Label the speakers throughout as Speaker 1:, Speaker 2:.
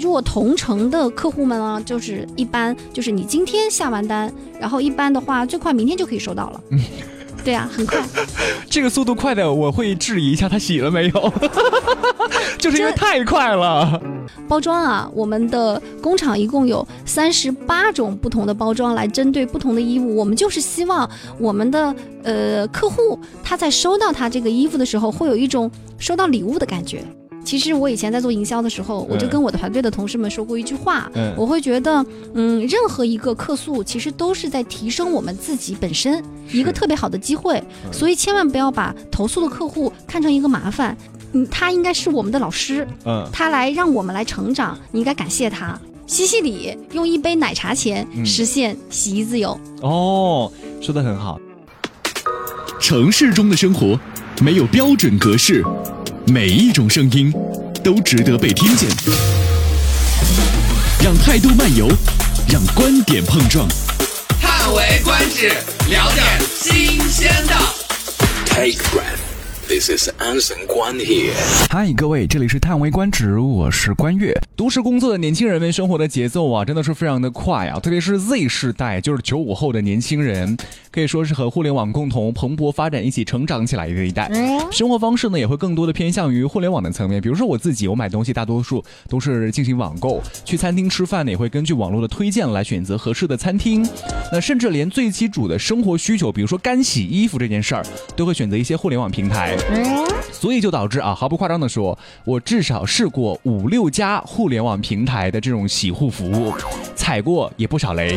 Speaker 1: 如果同城的客户们啊，就是一般就是你今天下完单，然后一般的话最快明天就可以收到了。嗯，对啊，很快。
Speaker 2: 这个速度快的，我会质疑一下他洗了没有，就是因为太快了。
Speaker 1: 包装啊，我们的工厂一共有三十八种不同的包装，来针对不同的衣物。我们就是希望我们的呃客户他在收到他这个衣服的时候，会有一种收到礼物的感觉。其实我以前在做营销的时候，我就跟我的团队的同事们说过一句话，我会觉得，嗯，任何一个客诉其实都是在提升我们自己本身一个特别好的机会，所以千万不要把投诉的客户看成一个麻烦，嗯，他应该是我们的老师，嗯，他来让我们来成长，你应该感谢他。西西里用一杯奶茶钱实现洗衣自由。
Speaker 2: 哦，说的很好。
Speaker 3: 城市中的生活没有标准格式。每一种声音都值得被听见，让态度漫游，让观点碰撞，
Speaker 4: 叹为观止，聊点新鲜的。Take breath.
Speaker 3: This is Anson 关 here。
Speaker 2: 嗨，各位，这里是叹为观止，我是关悦。都市工作的年轻人们生活的节奏啊，真的是非常的快啊，特别是 Z 世代，就是九五后的年轻人，可以说是和互联网共同蓬勃发展、一起成长起来的一代。生活方式呢，也会更多的偏向于互联网的层面。比如说我自己，我买东西大多数都是进行网购，去餐厅吃饭呢，也会根据网络的推荐来选择合适的餐厅。那甚至连最基础的生活需求，比如说干洗衣服这件事儿，都会选择一些互联网平台。所以就导致啊，毫不夸张的说，我至少试过五六家互联网平台的这种洗护服务，踩过也不少雷。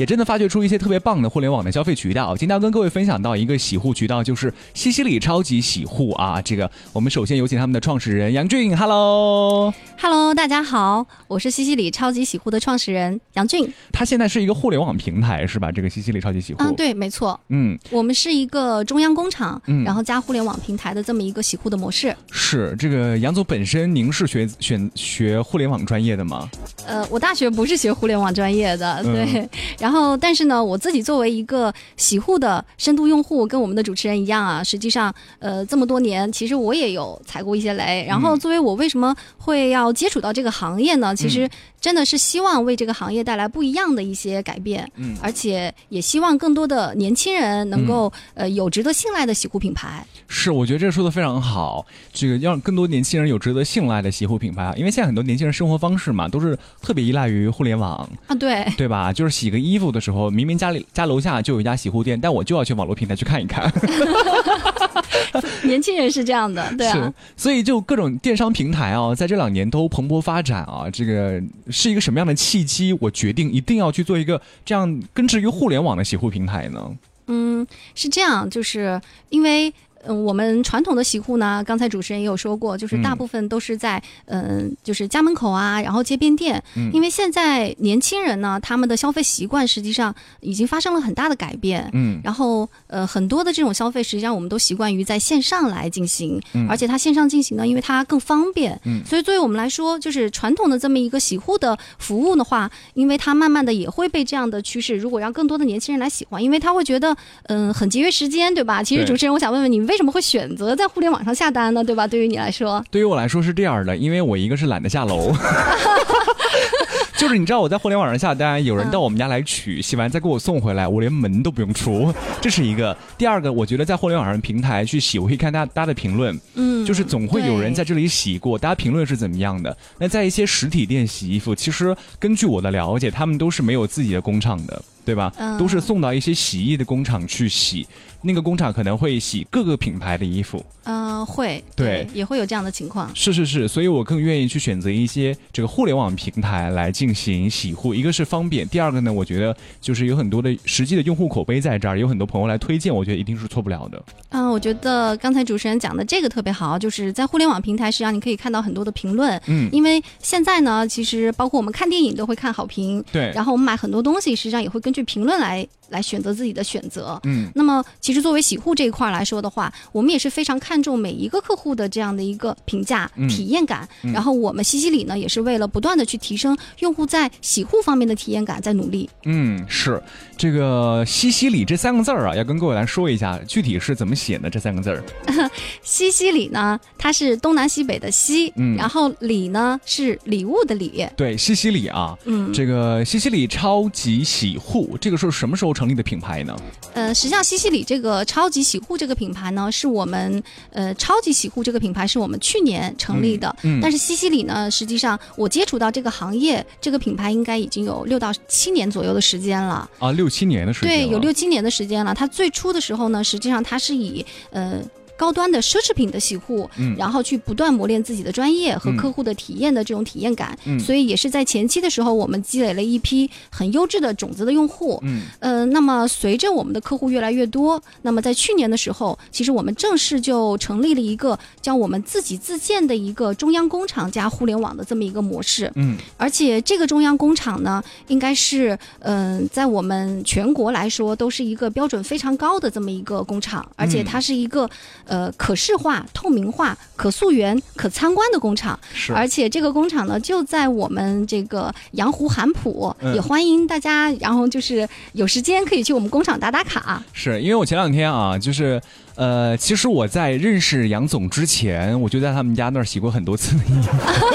Speaker 2: 也真的发掘出一些特别棒的互联网的消费渠道。今天要跟各位分享到一个洗护渠道，就是西西里超级洗护啊。这个我们首先有请他们的创始人杨俊，Hello，Hello，
Speaker 1: 大家好，我是西西里超级洗护的创始人杨俊。
Speaker 2: 他现在是一个互联网平台是吧？这个西西里超级洗护，
Speaker 1: 嗯，对，没错，嗯，我们是一个中央工厂，然后加互联网平台的这么一个洗护的模式。
Speaker 2: 是这个杨总本身，您是学选学互联网专业的吗？
Speaker 1: 呃，我大学不是学互联网专业的，对，然后。然后，但是呢，我自己作为一个洗护的深度用户，跟我们的主持人一样啊，实际上，呃，这么多年，其实我也有踩过一些雷。然后，作为我为什么会要接触到这个行业呢？其实真的是希望为这个行业带来不一样的一些改变，嗯，而且也希望更多的年轻人能够呃有值得信赖的洗护品牌。
Speaker 2: 是，我觉得这说的非常好，这个让更多年轻人有值得信赖的洗护品牌啊，因为现在很多年轻人生活方式嘛，都是特别依赖于互联网
Speaker 1: 啊，对，
Speaker 2: 对吧？就是洗个衣。服的时候，明明家里家楼下就有一家洗护店，但我就要去网络平台去看一看。
Speaker 1: 年轻人是这样的，对啊，
Speaker 2: 所以就各种电商平台啊，在这两年都蓬勃发展啊。这个是一个什么样的契机？我决定一定要去做一个这样根植于互联网的洗护平台呢？
Speaker 1: 嗯，是这样，就是因为。嗯，我们传统的洗护呢，刚才主持人也有说过，就是大部分都是在嗯，就是家门口啊，然后街边店。嗯。因为现在年轻人呢，他们的消费习惯实际上已经发生了很大的改变。嗯。然后呃，很多的这种消费，实际上我们都习惯于在线上来进行。嗯。而且它线上进行呢，因为它更方便。嗯。所以作为我们来说，就是传统的这么一个洗护的服务的话，因为它慢慢的也会被这样的趋势，如果让更多的年轻人来喜欢，因为他会觉得嗯很节约时间，对吧？其实主持人，我想问问你。为什么会选择在互联网上下单呢？对吧？对于你来说，
Speaker 2: 对于我来说是这样的，因为我一个是懒得下楼。就是你知道我在互联网上下单，有人到我们家来取，洗完再给我送回来，我连门都不用出，这是一个。第二个，我觉得在互联网上平台去洗，我可以看大大家的评论，嗯，就是总会有人在这里洗过，大家评论是怎么样的。那在一些实体店洗衣服，其实根据我的了解，他们都是没有自己的工厂的。对吧？都是送到一些洗衣的工厂去洗，那个工厂可能会洗各个品牌的衣服。
Speaker 1: 嗯，会，对，也会有这样的情况。
Speaker 2: 是是是，所以我更愿意去选择一些这个互联网平台来进行洗护。一个是方便，第二个呢，我觉得就是有很多的实际的用户口碑在这儿，有很多朋友来推荐，我觉得一定是错不了的。
Speaker 1: 嗯，我觉得刚才主持人讲的这个特别好，就是在互联网平台，实际上你可以看到很多的评论。嗯，因为现在呢，其实包括我们看电影都会看好评。
Speaker 2: 对，
Speaker 1: 然后我们买很多东西，实际上也会根据。评论来来选择自己的选择。
Speaker 2: 嗯，
Speaker 1: 那么其实作为洗护这一块来说的话，我们也是非常看重每一个客户的这样的一个评价、
Speaker 2: 嗯
Speaker 1: 体验感。然后我们西西里呢，也是为了不断的去提升用户在洗护方面的体验感，在努力。
Speaker 2: 嗯，是这个西西里这三个字儿啊，要跟各位来说一下，具体是怎么写的这三个字儿。
Speaker 1: 西西里呢，它是东南西北的西，
Speaker 2: 嗯
Speaker 1: 然后里呢是礼物的礼，
Speaker 2: 对，西西里啊，
Speaker 1: 嗯，
Speaker 2: 这个西西里超级洗护，这个是什么时候成立的品牌呢？
Speaker 1: 呃，实际上西西里这个超级洗护这个品牌呢，是我们呃超级洗护这个品牌是我们去年成立的，
Speaker 2: 嗯嗯
Speaker 1: 但是西西里呢，实际上我接触到这个行业这个品牌应该已经有六到七年左右的时间了。
Speaker 2: 啊，六七年的时间
Speaker 1: 对，有六七年的时间了。它最初的时候呢，实际上它是以呃。高端的奢侈品的洗护，
Speaker 2: 嗯。
Speaker 1: 然后去不断磨练自己的专业和
Speaker 2: 嗯。
Speaker 1: 客户的体验的这种体验感，
Speaker 2: 嗯。
Speaker 1: 所以也是在前期的时候，我们积累了一批很优质的种子的用户。
Speaker 2: 嗯。
Speaker 1: 呃，那么随着我们的客户越来越多，那么在去年的时候，其实我们正式就成立了一个叫我们自己自建的一个中央工厂加互联网的这么一个模式。
Speaker 2: 嗯。
Speaker 1: 而且这个中央工厂呢，应该是嗯、在我们全国来说都是一个标准非常高的这么一个工厂，而且它是一个呃可视化、透明化、可溯源、可参观的工厂。
Speaker 2: 是
Speaker 1: 而且这个工厂呢，就在我们这个阳湖韩浦，
Speaker 2: 嗯
Speaker 1: 也欢迎大家，然后就是有时间可以去我们工厂打打卡。
Speaker 2: 是因为我前两天啊，就是呃，其实我在认识杨总之前，我就在他们家那儿洗过很多次的衣服。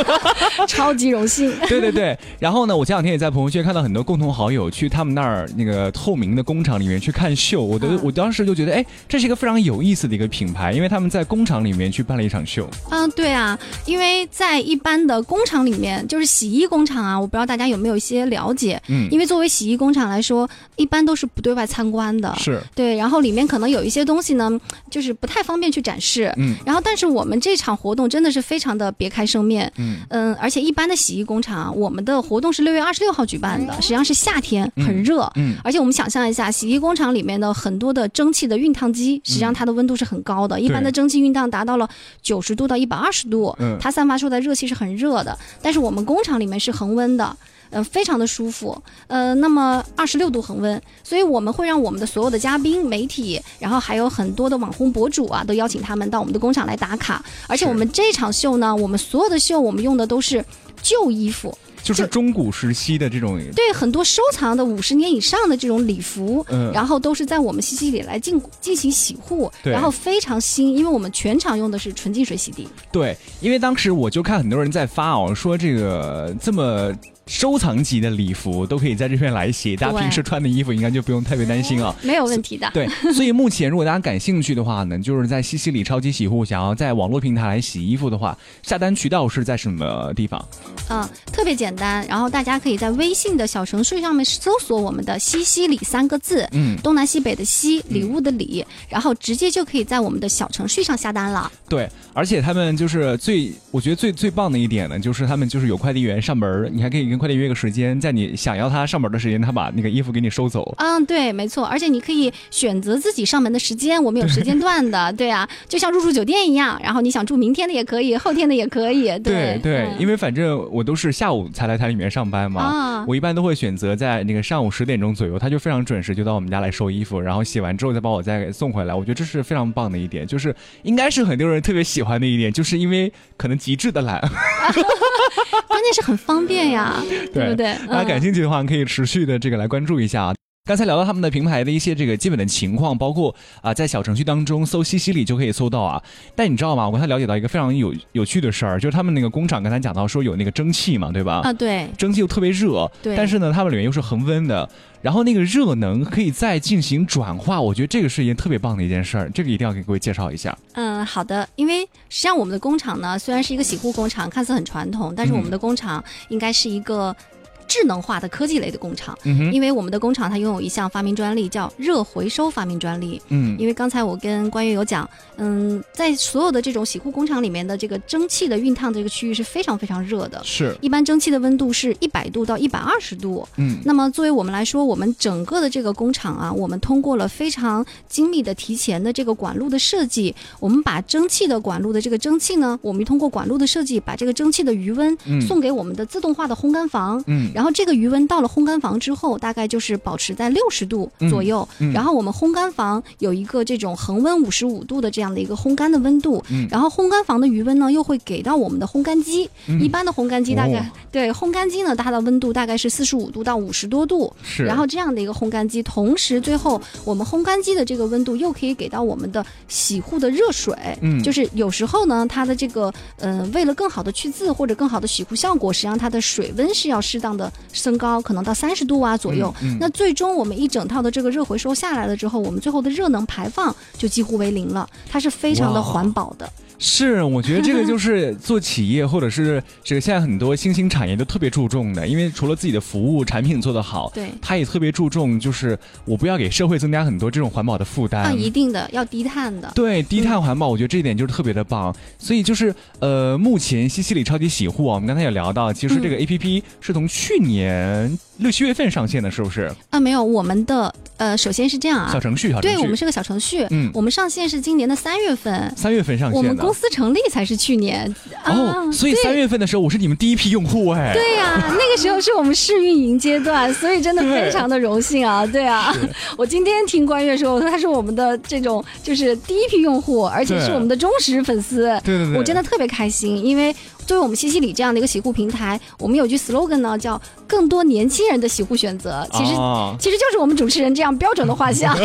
Speaker 1: 超级荣幸。
Speaker 2: 对对对，然后呢，我前两天也在朋友圈看到很多共同好友去他们那儿那个透明的工厂里面去看秀，我的、
Speaker 1: 嗯
Speaker 2: 我当时就觉得，哎，这是一个非常有意思的一个品牌，因为他们在工厂里面去办了一场秀。
Speaker 1: 嗯，对啊，因为在一般的工厂里面，就是洗衣工厂啊，我不知道大家有没有一些了解。
Speaker 2: 嗯
Speaker 1: 因为作为洗衣工厂来说，一般都是不对外参观的。
Speaker 2: 是，
Speaker 1: 对，然后里面可能有一些东西呢，就是不太方便去展示。
Speaker 2: 嗯
Speaker 1: 然后，但是我们这场活动真的是非常的别开生面。
Speaker 2: 嗯
Speaker 1: 嗯，而且一般的洗衣工厂啊，我们的活动是六月二十六号举办的，实际上是夏天，很热。
Speaker 2: 嗯
Speaker 1: 而且我们想象一下，洗衣工厂里面的很多的蒸汽的熨烫机，实际上它的温度是很高的，一般的蒸汽熨烫达到了九十度到一百二十度，
Speaker 2: 嗯
Speaker 1: 它散发出的热气是很热的。但是我们工厂里面是恒温的。呃，非常的舒服，呃，那么二十六度恒温，所以我们会让我们的所有的嘉宾、媒体，然后还有很多的网红博主啊，都邀请他们到我们的工厂来打卡。而且我们这场秀呢，我们所有的秀我们用的都是旧衣服，
Speaker 2: 就是中古时期的这种，
Speaker 1: 对很多收藏的五十年以上的这种礼服，
Speaker 2: 嗯
Speaker 1: 然后都是在我们西西里来进进行洗护，
Speaker 2: 对
Speaker 1: 然后非常新，因为我们全场用的是纯净水洗涤。
Speaker 2: 对，因为当时我就看很多人在发哦，说这个这么。收藏级的礼服都可以在这边来洗，大家平时穿的衣服应该就不用特别担心啊。
Speaker 1: 没有问题的。
Speaker 2: 对，所以目前如果大家感兴趣的话呢，就是在西西里超级洗护想要在网络平台来洗衣服的话，下单渠道是在什么地方？
Speaker 1: 嗯，特别简单，然后大家可以在微信的小程序上面搜索我们的“西西里”三个字，
Speaker 2: 嗯，
Speaker 1: 东南西北的西，礼物的礼，然后直接就可以在我们的小程序上下单了。
Speaker 2: 对，而且他们就是最，我觉得最最棒的一点呢，就是他们就是有快递员上门，你还可以跟快递约个时间，在你想要他上门的时间，他把那个衣服给你收走。
Speaker 1: 嗯，对，没错，而且你可以选择自己上门的时间，我们有时间段的，对啊，就像入住酒店一样，然后你想住明天的也可以，后天的也可以，
Speaker 2: 对对，
Speaker 1: 嗯
Speaker 2: 因为反正我都是下午才来他里面上班嘛，
Speaker 1: 啊
Speaker 2: 我一般都会选择在那个上午十点钟左右，他就非常准时就到我们家来收衣服，然后洗完之后再把我再送回来。我觉得这是非常棒的一点，就是应该是很多人特别喜欢的一点，就是因为可能极致的懒。
Speaker 1: 关键是很方便呀，对不对？
Speaker 2: 大家感
Speaker 1: 嗯
Speaker 2: 兴趣的话，可以持续的这个来关注一下啊。刚才聊到他们的平台的一些这个基本的情况，包括啊、在小程序当中搜西西里就可以搜到啊。但你知道吗？我刚才了解到一个非常有有趣的事儿，就是他们那个工厂刚才讲到说有那个蒸汽嘛，对吧？
Speaker 1: 啊，对，
Speaker 2: 蒸汽又特别热，
Speaker 1: 对
Speaker 2: 但是呢，他们里面又是恒温的，然后那个热能可以再进行转化，我觉得这个是一件特别棒的一件事儿，这个一定要给各位介绍一下。
Speaker 1: 嗯，好的。因为实际上我们的工厂呢，虽然是一个洗护工厂，看似很传统，但是我们的工厂应该是一个。智能化的科技类的工厂，因为我们的工厂它拥有一项发明专利，叫热回收发明专利。
Speaker 2: 嗯。
Speaker 1: 因为刚才我跟关悦有讲，嗯，在所有的这种洗护工厂里面的这个蒸汽的熨烫这个区域是非常非常热的，
Speaker 2: 是，
Speaker 1: 一般蒸汽的温度是一百度到一百二十度。
Speaker 2: 嗯。
Speaker 1: 那么作为我们来说，我们整个的这个工厂啊，我们通过了非常精密的提前的这个管路的设计，我们把蒸汽的管路的这个蒸汽呢，我们通过管路的设计，把这个蒸汽的余温
Speaker 2: 嗯。
Speaker 1: 送给我们的自动化的烘干房。
Speaker 2: 嗯
Speaker 1: 然后这个余温到了烘干房之后，大概就是保持在六十度左右。
Speaker 2: 嗯嗯
Speaker 1: 然后我们烘干房有一个这种恒温五十五度的这样的一个烘干的温度。
Speaker 2: 嗯
Speaker 1: 然后烘干房的余温呢，又会给到我们的烘干机。一般的烘干机大概、
Speaker 2: 哦
Speaker 1: 对烘干机呢，它的温度大概是四十五度到五十多度。
Speaker 2: 是，
Speaker 1: 然后这样的一个烘干机，同时最后我们烘干机的这个温度又可以给到我们的洗护的热水，
Speaker 2: 嗯
Speaker 1: 就是有时候呢，它的这个呃，为了更好的去渍或者更好的洗护效果，实际上它的水温是要适当的升高，可能到三十度啊左右。那最终我们一整套的这个热回收下来了之后，我们最后的热能排放就几乎为零了，它是非常的环保的。
Speaker 2: 是，我觉得这个就是做企业或者是这个现在很多新兴产业都特别注重的，因为除了自己的服务产品做得好，
Speaker 1: 对
Speaker 2: 他也特别注重就是我不要给社会增加很多这种环保的负担。
Speaker 1: 啊，一定的要低碳的。
Speaker 2: 对低碳环保，我觉得这一点就是特别的棒。所以就是呃，目前西西里超级洗护啊，我们刚才也聊到，其实这个 A P P 是从去年六七月份上线的，是不是？
Speaker 1: 啊，没有，我们的呃，首先是这样啊
Speaker 2: 小，程序，小程序。
Speaker 1: 对我们是个小程序，
Speaker 2: 嗯
Speaker 1: 我们上线是今年的三月份。
Speaker 2: 三月份上线的。
Speaker 1: 公司成立才是去年
Speaker 2: 哦，所以三月份的时候，我是你们第一批用户哎。
Speaker 1: 对呀、那个时候是我们试运营阶段，所以真的非常的荣幸啊！对啊，我今天听关悦说，他是我们的这种就是第一批用户，而且是我们的忠实粉丝。
Speaker 2: 对对对
Speaker 1: 我真的特别开心，因为作为我们西西里这样的一个洗护平台，我们有句 slogan 呢，叫“更多年轻人的洗护选择”。其实、
Speaker 2: 啊
Speaker 1: 其实就是我们主持人这样标准的画像，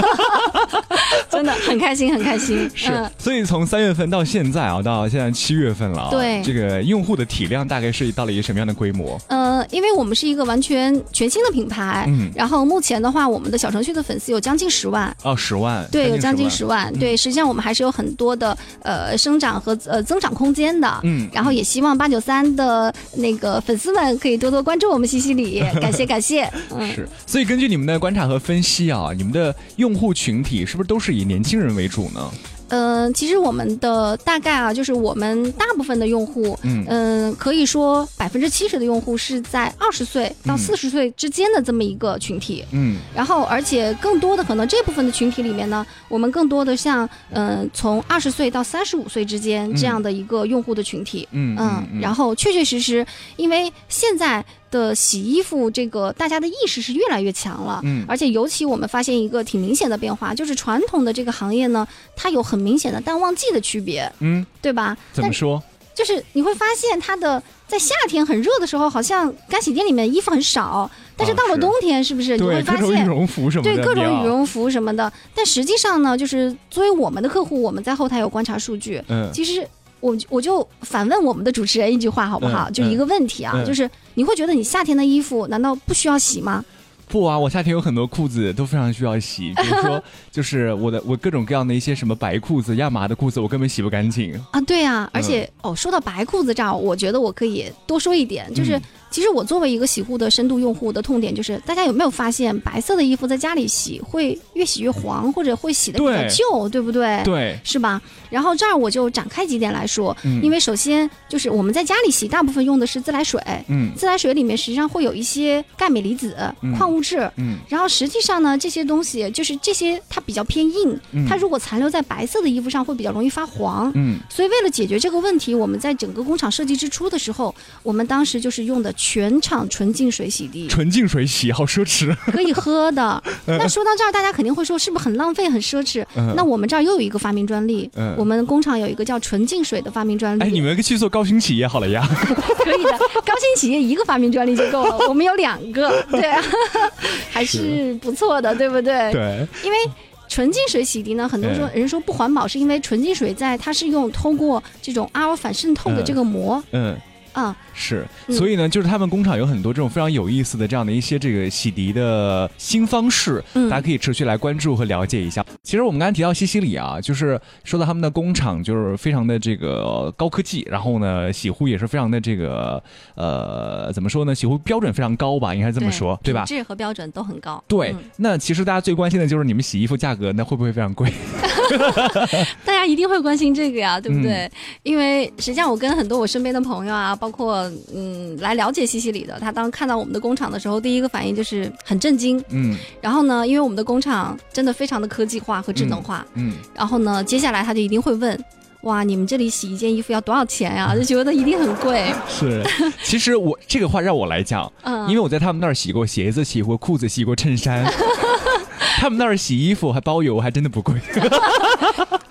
Speaker 1: 真的很开心，很开心。嗯
Speaker 2: 是，所以从三月份到现在啊，到现在七月份了啊，
Speaker 1: 对
Speaker 2: 这个用户的体量大概是到了一个什么样的规模？
Speaker 1: 呃，因为我们是一个完全全新的品牌，
Speaker 2: 嗯
Speaker 1: 然后目前的话，我们的小程序的粉丝有将近十万。
Speaker 2: 哦，十万，
Speaker 1: 对，有将近
Speaker 2: 十
Speaker 1: 十万。对，实际上我们还是有很多的呃生长和呃增长空间的。
Speaker 2: 嗯
Speaker 1: 然后也希望八九三的那个粉丝们可以多多关注我们西西里，感 谢感谢。嗯，
Speaker 2: 是，所以根据你们的观察和分析啊，你们的用户群体是不是都是以年轻人为主呢？
Speaker 1: 呃，其实我们的大概啊，就是我们大部分的用户，
Speaker 2: 嗯
Speaker 1: 嗯、可以说百分之七十的用户是在二十岁到
Speaker 2: 嗯
Speaker 1: 四十岁之间的这么一个群体。
Speaker 2: 嗯
Speaker 1: 然后，而且更多的可能这部分的群体里面呢，我们更多的像，嗯、从二十岁到三十五岁之间这样的一个用户的群体，
Speaker 2: 嗯
Speaker 1: 嗯，然后确确实实，因为现在的洗衣服这个大家的意识是越来越强了，
Speaker 2: 嗯
Speaker 1: 而且尤其我们发现一个挺明显的变化，就是传统的这个行业呢，它有很明显的淡旺季的区别，
Speaker 2: 嗯，
Speaker 1: 对吧？但
Speaker 2: 怎么说？
Speaker 1: 就是你会发现它的在夏天很热的时候，好像干洗店里面衣服很少，但是到了冬天，是不是你会
Speaker 2: 对，
Speaker 1: 发
Speaker 2: 各种羽
Speaker 1: 现？
Speaker 2: 绒服什么的，
Speaker 1: 对各种羽，绒服什么的，但实际上呢，就是作为我们的客户，我们在后台有观察数据，
Speaker 2: 嗯
Speaker 1: 其实我我就反问我们的主持人一句话好不好？
Speaker 2: 嗯
Speaker 1: 就一个问题啊，
Speaker 2: 嗯
Speaker 1: 就是你会觉得你夏天的衣服难道不需要洗吗？
Speaker 2: 不啊，我夏天有很多裤子都非常需要洗，比如说 就是我的我各种各样的一些什么白裤子、亚麻的裤子，我根本洗不干净。
Speaker 1: 啊，对啊，而
Speaker 2: 嗯
Speaker 1: 且、哦，说到白裤子这儿，我觉得我可以多说一点，就是、
Speaker 2: 嗯
Speaker 1: 其实我作为一个洗护的深度用户的痛点就是，大家有没有发现白色的衣服在家里洗会越洗越黄，或者会洗的比较
Speaker 2: 对
Speaker 1: 旧，对不对？。
Speaker 2: 对，
Speaker 1: 是吧？然后这儿我就展开几点来说，
Speaker 2: 嗯
Speaker 1: 因为首先就是我们在家里洗，大部分用的是自来水，
Speaker 2: 嗯
Speaker 1: 自来水里面实际上会有一些钙镁离子、
Speaker 2: 嗯
Speaker 1: 矿物质，
Speaker 2: 嗯
Speaker 1: 然后实际上呢，这些东西就是这些它比较偏硬，
Speaker 2: 嗯
Speaker 1: 它如果残留在白色的衣服上，会比较容易发黄。
Speaker 2: 嗯
Speaker 1: 所以为了解决这个问题，我们在整个工厂设计之初的时候，我们当时就是用的全场纯净水洗涤，
Speaker 2: 纯净水洗好奢侈。
Speaker 1: 可以喝的。那说到这儿，大家肯定会说，是不是很浪费、很奢侈？
Speaker 2: 嗯
Speaker 1: 那我们这儿又有一个发明专利，
Speaker 2: 嗯
Speaker 1: 我们工厂有一个叫纯净水的发明专利。
Speaker 2: 哎，你们去做高新企业好了呀。
Speaker 1: 可以的，高新企业一个发明专利就够了，我们有两个，对啊，还是不错的，对不对？
Speaker 2: 对，
Speaker 1: 因为纯净水洗涤呢，很多说人说不环保，是因为纯净水在它是用通过这种阿尔法渗透的这个膜
Speaker 2: 嗯。
Speaker 1: 啊、
Speaker 2: 所以呢，就是他们工厂有很多这种非常有意思的这样的一些这个洗涤的新方式，
Speaker 1: 嗯
Speaker 2: 大家可以持续来关注和了解一下。其实我们刚才提到西西里啊，就是说到他们的工厂就是非常的这个高科技，然后呢，洗护也是非常的这个呃，怎么说呢？洗护标准非常高吧，应该这么说，对吧？
Speaker 1: 品质和标准都很高。
Speaker 2: 对，
Speaker 1: 嗯
Speaker 2: 那其实大家最关心的就是你们洗衣服价格，那会不会非常贵？
Speaker 1: 大家一定会关心这个呀，对不对？
Speaker 2: 嗯
Speaker 1: 因为实际上我跟很多我身边的朋友啊，包括嗯来了解西西里的，他当看到我们的工厂的时候，第一个反应就是很震惊。
Speaker 2: 嗯
Speaker 1: 然后呢，因为我们的工厂真的非常的科技化和智能化，
Speaker 2: 嗯
Speaker 1: 然后呢，接下来他就一定会问。哇，你们这里洗一件衣服要多少钱呀？就觉得一定很贵。
Speaker 2: 是，其实我这个话让我来讲，
Speaker 1: 嗯
Speaker 2: 因为我在他们那儿洗过鞋子、洗过裤子、洗过衬衫，他们那儿洗衣服还包邮，还真的不贵。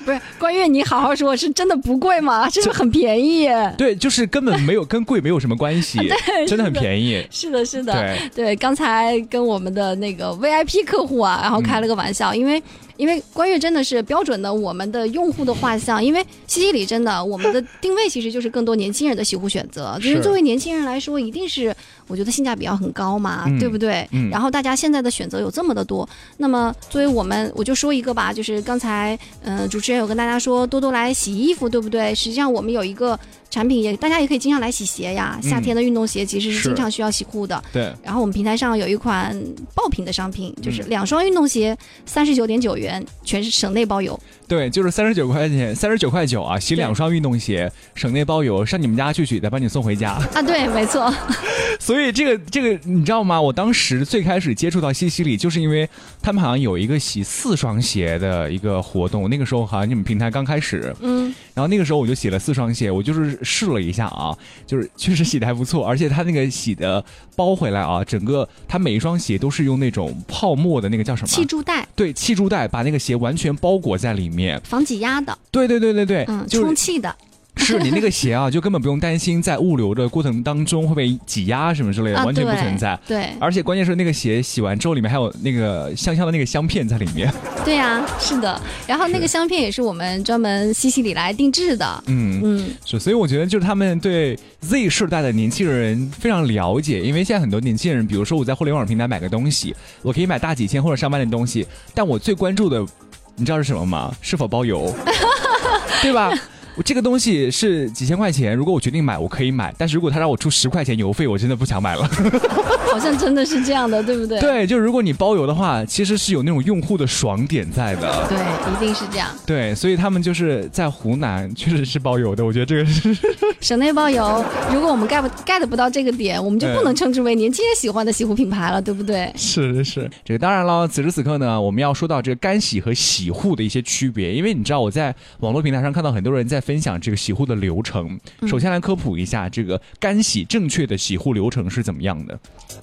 Speaker 1: 不是关悦，你好好说，是真的不贵吗？真的很便宜耶。
Speaker 2: 对，就是根本没有跟贵没有什么关系，真的很便宜。
Speaker 1: 是的，是的，
Speaker 2: 对
Speaker 1: 刚才跟我们的那个 VIP 客户啊，然后开了个玩笑，因为因为关悦真的是标准的我们的用户的画像，因为西西里真的我们的定位其实就是更多年轻人的洗护选择，就是
Speaker 2: 是
Speaker 1: 作为年轻人来说，一定是我觉得性价比要很高嘛，
Speaker 2: 嗯
Speaker 1: 对不对？
Speaker 2: 嗯。
Speaker 1: 然后大家现在的选择有这么的多，那么作为我们，我就说一个吧，就是刚才嗯、呃主持人有跟大家说多多来洗衣服，对不对？实际上我们有一个产品也，大家也可以经常来洗鞋呀，夏天的运动鞋其实是
Speaker 2: 是
Speaker 1: 经常需要洗护的。
Speaker 2: 对，
Speaker 1: 然后我们平台上有一款爆品的商品，就是
Speaker 2: 嗯。
Speaker 1: 两双运动鞋，三十九点九元，全是省内包邮。
Speaker 2: 对，就是三十九块钱，三十九块九啊，洗两双运动鞋，省内包邮，上你们家去取，再把你送回家。
Speaker 1: 啊，对，没错，
Speaker 2: 所以这个这个你知道吗？我当时最开始接触到西西里，就是因为他们好像有一个洗四双鞋的一个活动，那个时候好像你们平台刚开始，
Speaker 1: 嗯，
Speaker 2: 然后那个时候我就洗了四双鞋，我就是试了一下啊，就是确实洗的还不错，而且它那个洗的包回来啊，整个它每一双鞋都是用那种泡沫的那个叫什么？
Speaker 1: 气柱带
Speaker 2: 对，气柱带把那个鞋完全包裹在里面。
Speaker 1: 防挤压的，
Speaker 2: 对对对对对，
Speaker 1: 嗯，
Speaker 2: 就是
Speaker 1: 充气的
Speaker 2: 是你那个鞋啊，就根本不用担心在物流的过程当中会被挤压什么之类的，
Speaker 1: 啊，
Speaker 2: 完全不存在。
Speaker 1: 对，
Speaker 2: 而且关键是那个鞋洗完之后，里面还有那个香香的那个香片在里面。
Speaker 1: 对呀、是的。然后那个香片也是我们专门西西里来定制的。
Speaker 2: 嗯，
Speaker 1: 嗯，
Speaker 2: 是，所以我觉得就是他们对 Z 世代的年轻人非常了解，因为现在很多年轻人，比如说我在互联网平台买个东西，我可以买大几千或者上万的东西，但我最关注的，你知道是什么吗？是否包邮，对吧？我这个东西是几千块钱，如果我决定买，我可以买，但是如果他让我出十块钱邮费，我真的不想买了。
Speaker 1: 好像真的是这样的，对不对？
Speaker 2: 对，就如果你包邮的话，其实是有那种用户的爽点在的。
Speaker 1: 对，一定是这样。
Speaker 2: 对，所以他们就是在湖南确实是包邮的，我觉得这个是
Speaker 1: 省内包邮，如果我们 get 不 get 不到这个点，我们就不能称之为年轻人喜欢的洗护品牌了，对不对？
Speaker 2: 是是是，这个当然了，此时此刻呢，我们要说到这个干洗和洗护的一些区别，因为你知道我在网络平台上看到很多人在分享这个洗护的流程。首先来科普一下，这个干洗正确的洗护流程是怎么样的？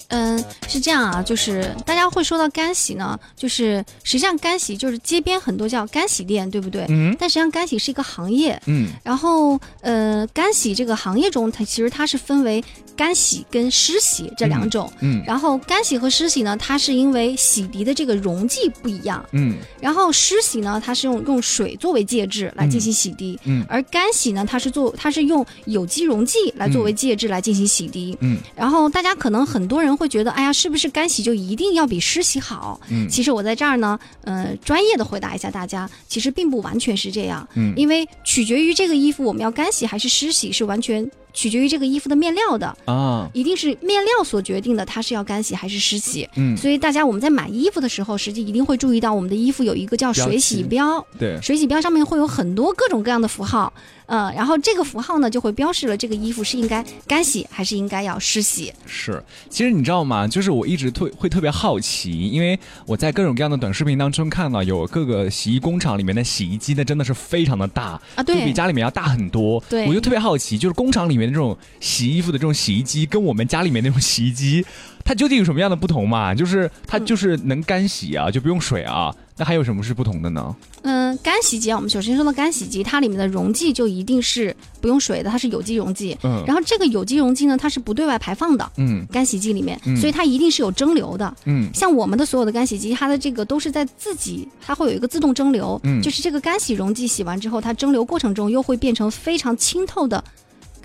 Speaker 1: 嗯，是这样啊，就是大家会说到干洗呢，就是实际上干洗就是街边很多叫干洗店，对不对？
Speaker 2: 嗯。
Speaker 1: 但实际上干洗是一个行业，
Speaker 2: 嗯。
Speaker 1: 然后呃，干洗这个行业中，它其实它是分为干洗跟湿洗这两种。
Speaker 2: 嗯
Speaker 1: 然后干洗和湿洗呢，它是因为洗涤的这个溶剂不一样，
Speaker 2: 嗯。
Speaker 1: 然后湿洗呢，它是用用水作为介质来进行洗涤，
Speaker 2: 嗯。
Speaker 1: 而干洗呢，它是做它是用有机溶剂来作为介质来进行洗涤。
Speaker 2: 嗯
Speaker 1: 然后大家可能很多人会觉得，哎呀，是不是干洗就一定要比湿洗好？
Speaker 2: 嗯
Speaker 1: 其实我在这儿呢，呃，专业的回答一下大家，其实并不完全是这样，
Speaker 2: 嗯
Speaker 1: 因为取决于这个衣服我们要干洗还是湿洗，是完全取决于这个衣服的面料的，
Speaker 2: 啊
Speaker 1: 一定是面料所决定的，它是要干洗还是湿洗。
Speaker 2: 嗯，
Speaker 1: 所以大家我们在买衣服的时候，实际一定会注意到我们的衣服有一个叫水洗
Speaker 2: 记
Speaker 1: 标，
Speaker 2: 对，
Speaker 1: 水洗标上面会有很多各种各样的符号，呃，然后这个符号呢就会标示了这个衣服是应该干洗还是应该要湿洗。
Speaker 2: 是，其实你知道吗？就是我一直特会特别好奇，因为我在各种各样的短视频当中看到有各个洗衣工厂里面的洗衣机，那真的是非常的大
Speaker 1: 啊
Speaker 2: 对比家里面要大很多。
Speaker 1: 对
Speaker 2: 我就特别好奇，就是工厂里面的这种洗衣服的这种洗衣机，跟我们家里面那种洗衣机，它究竟有什么样的不同嘛？就是它就是能干洗啊，就不用水啊，那还有什么是不同的呢？
Speaker 1: 嗯，干洗机啊，我们首先说到干洗机，它里面的溶剂就一定是不用水的，它是有机溶剂。
Speaker 2: 嗯
Speaker 1: 然后这个有机溶剂呢，它是不对外排放的，
Speaker 2: 嗯
Speaker 1: 干洗机里面，
Speaker 2: 嗯
Speaker 1: 所以它一定是有蒸馏的。
Speaker 2: 嗯
Speaker 1: 像我们的所有的干洗机，它的这个都是在自己，它会有一个自动蒸馏，
Speaker 2: 嗯
Speaker 1: 就是这个干洗溶剂洗完之后，它蒸馏过程中又会变成非常清透的、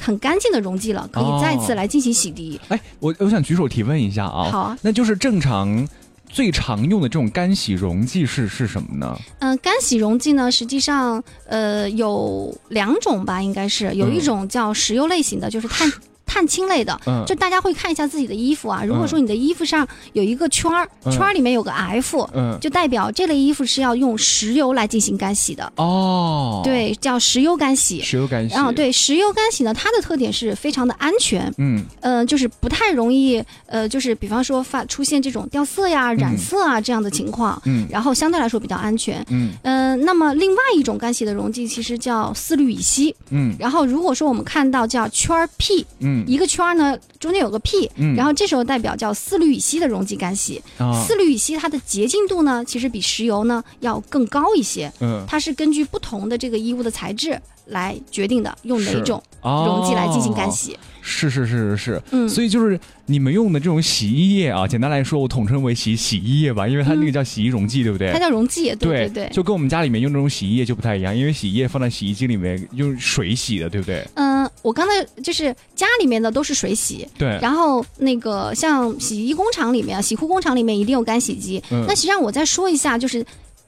Speaker 1: 很干净的溶剂了，可以再次
Speaker 2: 哦
Speaker 1: 来进行洗涤。
Speaker 2: 哎，我我想举手提问一下啊，
Speaker 1: 好啊，
Speaker 2: 那就是正常最常用的这种干洗溶剂是是什么呢？
Speaker 1: 嗯、干洗溶剂呢，实际上呃有两种吧，应该是有一
Speaker 2: 嗯
Speaker 1: 种叫石油类型的，就是碳。碳氢类的，
Speaker 2: 嗯。
Speaker 1: 就大家会看一下自己的衣服啊。如果说你的衣服上有一个圈儿，
Speaker 2: 嗯。
Speaker 1: 圈儿里面有个 F，
Speaker 2: 嗯。
Speaker 1: 就代表这类衣服是要用石油来进行干洗的。
Speaker 2: 哦，，
Speaker 1: 对，叫石油干洗。
Speaker 2: 石油干洗，
Speaker 1: 啊，对石油干洗呢，它的特点是非常的安全，
Speaker 2: 嗯。
Speaker 1: 嗯、就是不太容易，呃，就是比方说发出现这种掉色呀、染色啊这样的情况，
Speaker 2: 嗯。
Speaker 1: 然后相对来说比较安全。
Speaker 2: 嗯。
Speaker 1: 嗯、那么另外一种干洗的溶剂其实叫四氯乙烯。
Speaker 2: 嗯。
Speaker 1: 然后如果说我们看到叫圈儿 P，
Speaker 2: 嗯
Speaker 1: 一个圈儿呢中间有个 P，、
Speaker 2: 嗯
Speaker 1: 然后这时候代表叫四氯乙烯的溶剂干洗。
Speaker 2: 啊
Speaker 1: 四氯乙烯它的洁净度呢，其实比石油呢要更高一些。
Speaker 2: 嗯
Speaker 1: 它是根据不同的这个衣物的材质来决定的，用哪种溶剂来进行干
Speaker 2: 哦
Speaker 1: 洗。
Speaker 2: 是是是是是，
Speaker 1: 嗯
Speaker 2: 所以就是你们用的这种洗衣液啊，简单来说，我统称为洗洗衣液吧，因为它那个叫洗衣溶剂，对不对？
Speaker 1: 它叫溶剂，对对对。
Speaker 2: 就跟我们家里面用这种洗衣液就不太一样，因为洗衣液放在洗衣机里面用水洗的，对不对？
Speaker 1: 嗯、我刚才就是家里面的都是水洗，
Speaker 2: 对，
Speaker 1: 然后那个像洗衣工厂里面、洗护工厂里面一定有干洗机。
Speaker 2: 嗯
Speaker 1: 那实际上我再说一下，就是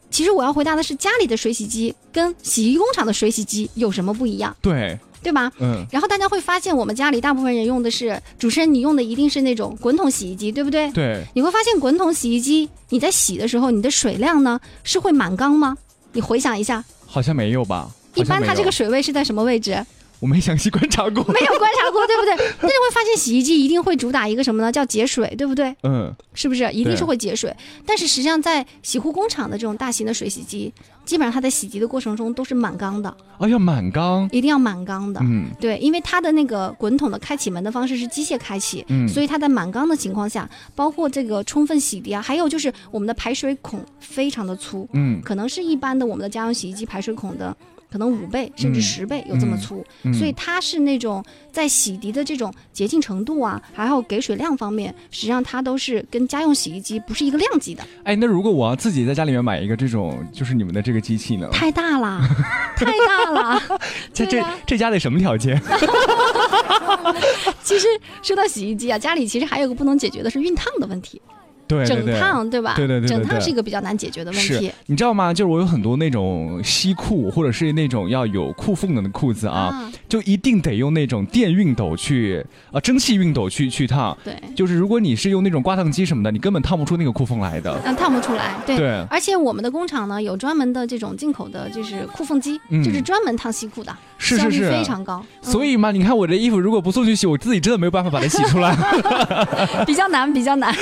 Speaker 1: 其实我要回答的是家里的水洗机跟洗衣工厂的水洗机有什么不一样，
Speaker 2: 对，
Speaker 1: 对吧？
Speaker 2: 嗯，
Speaker 1: 然后大家会发现，我们家里大部分人用的是主持人，你用的一定是那种滚筒洗衣机，对不对？
Speaker 2: 对，
Speaker 1: 你会发现滚筒洗衣机你在洗的时候，你的水量呢是会满缸吗？你回想一下，
Speaker 2: 好像没有吧？
Speaker 1: 一般它这个水位是在什么位置？
Speaker 2: 我没详细观察过。
Speaker 1: 没有观察过，对不对？但是会发现洗衣机一定会主打一个什么呢？叫节水，对不对？
Speaker 2: 嗯，
Speaker 1: 是不是？一定是会节水。但是实际上，在洗护工厂的这种大型的水洗机，基本上它在洗涤的过程中都是满缸的，
Speaker 2: 哦，要满缸。
Speaker 1: 一定要满缸的。
Speaker 2: 嗯
Speaker 1: 对，因为它的那个滚筒的开启门的方式是机械开启，
Speaker 2: 嗯
Speaker 1: 所以它在满缸的情况下，包括这个充分洗涤啊，还有就是我们的排水孔非常的粗，
Speaker 2: 嗯
Speaker 1: 可能是一般的我们的家用洗衣机排水孔的可能五倍甚至
Speaker 2: 嗯
Speaker 1: 十倍有这么粗，
Speaker 2: 嗯
Speaker 1: 所以它是那种在洗涤的这种洁净程度啊，还有给水量方面，实际上它都是跟家用洗衣机不是一个量级的，
Speaker 2: 哎，那如果我要自己在家里面买一个这种，就是你们的这个机器呢？
Speaker 1: 太大了，太大了。
Speaker 2: 这这这家得什么条件？
Speaker 1: 其实说到洗衣机啊，家里其实还有个不能解决的是熨烫的问题，整
Speaker 2: 对对对。
Speaker 1: 烫对吧？
Speaker 2: 对对对对
Speaker 1: 整烫是一个比较难解决的问
Speaker 2: 是
Speaker 1: 题。，
Speaker 2: 你知道吗？就是我有很多那种西裤，或者是那种要有裤缝的裤子啊，就一定得用那种电熨斗去，呃，蒸汽熨斗去去烫。
Speaker 1: 对，
Speaker 2: 就是如果你是用那种刮烫机什么的，你根本烫不出那个裤缝来的。
Speaker 1: 嗯，烫不出来。对，
Speaker 2: 对
Speaker 1: 而且我们的工厂呢有专门的这种进口的，就是裤缝机，
Speaker 2: 嗯
Speaker 1: 就是专门烫西裤的，
Speaker 2: 是是是，
Speaker 1: 非常高。嗯
Speaker 2: 所以嘛，你看我这衣服如果不送去洗，我自己真的没有办法把它洗出来。
Speaker 1: 嗯 比较难，比较难。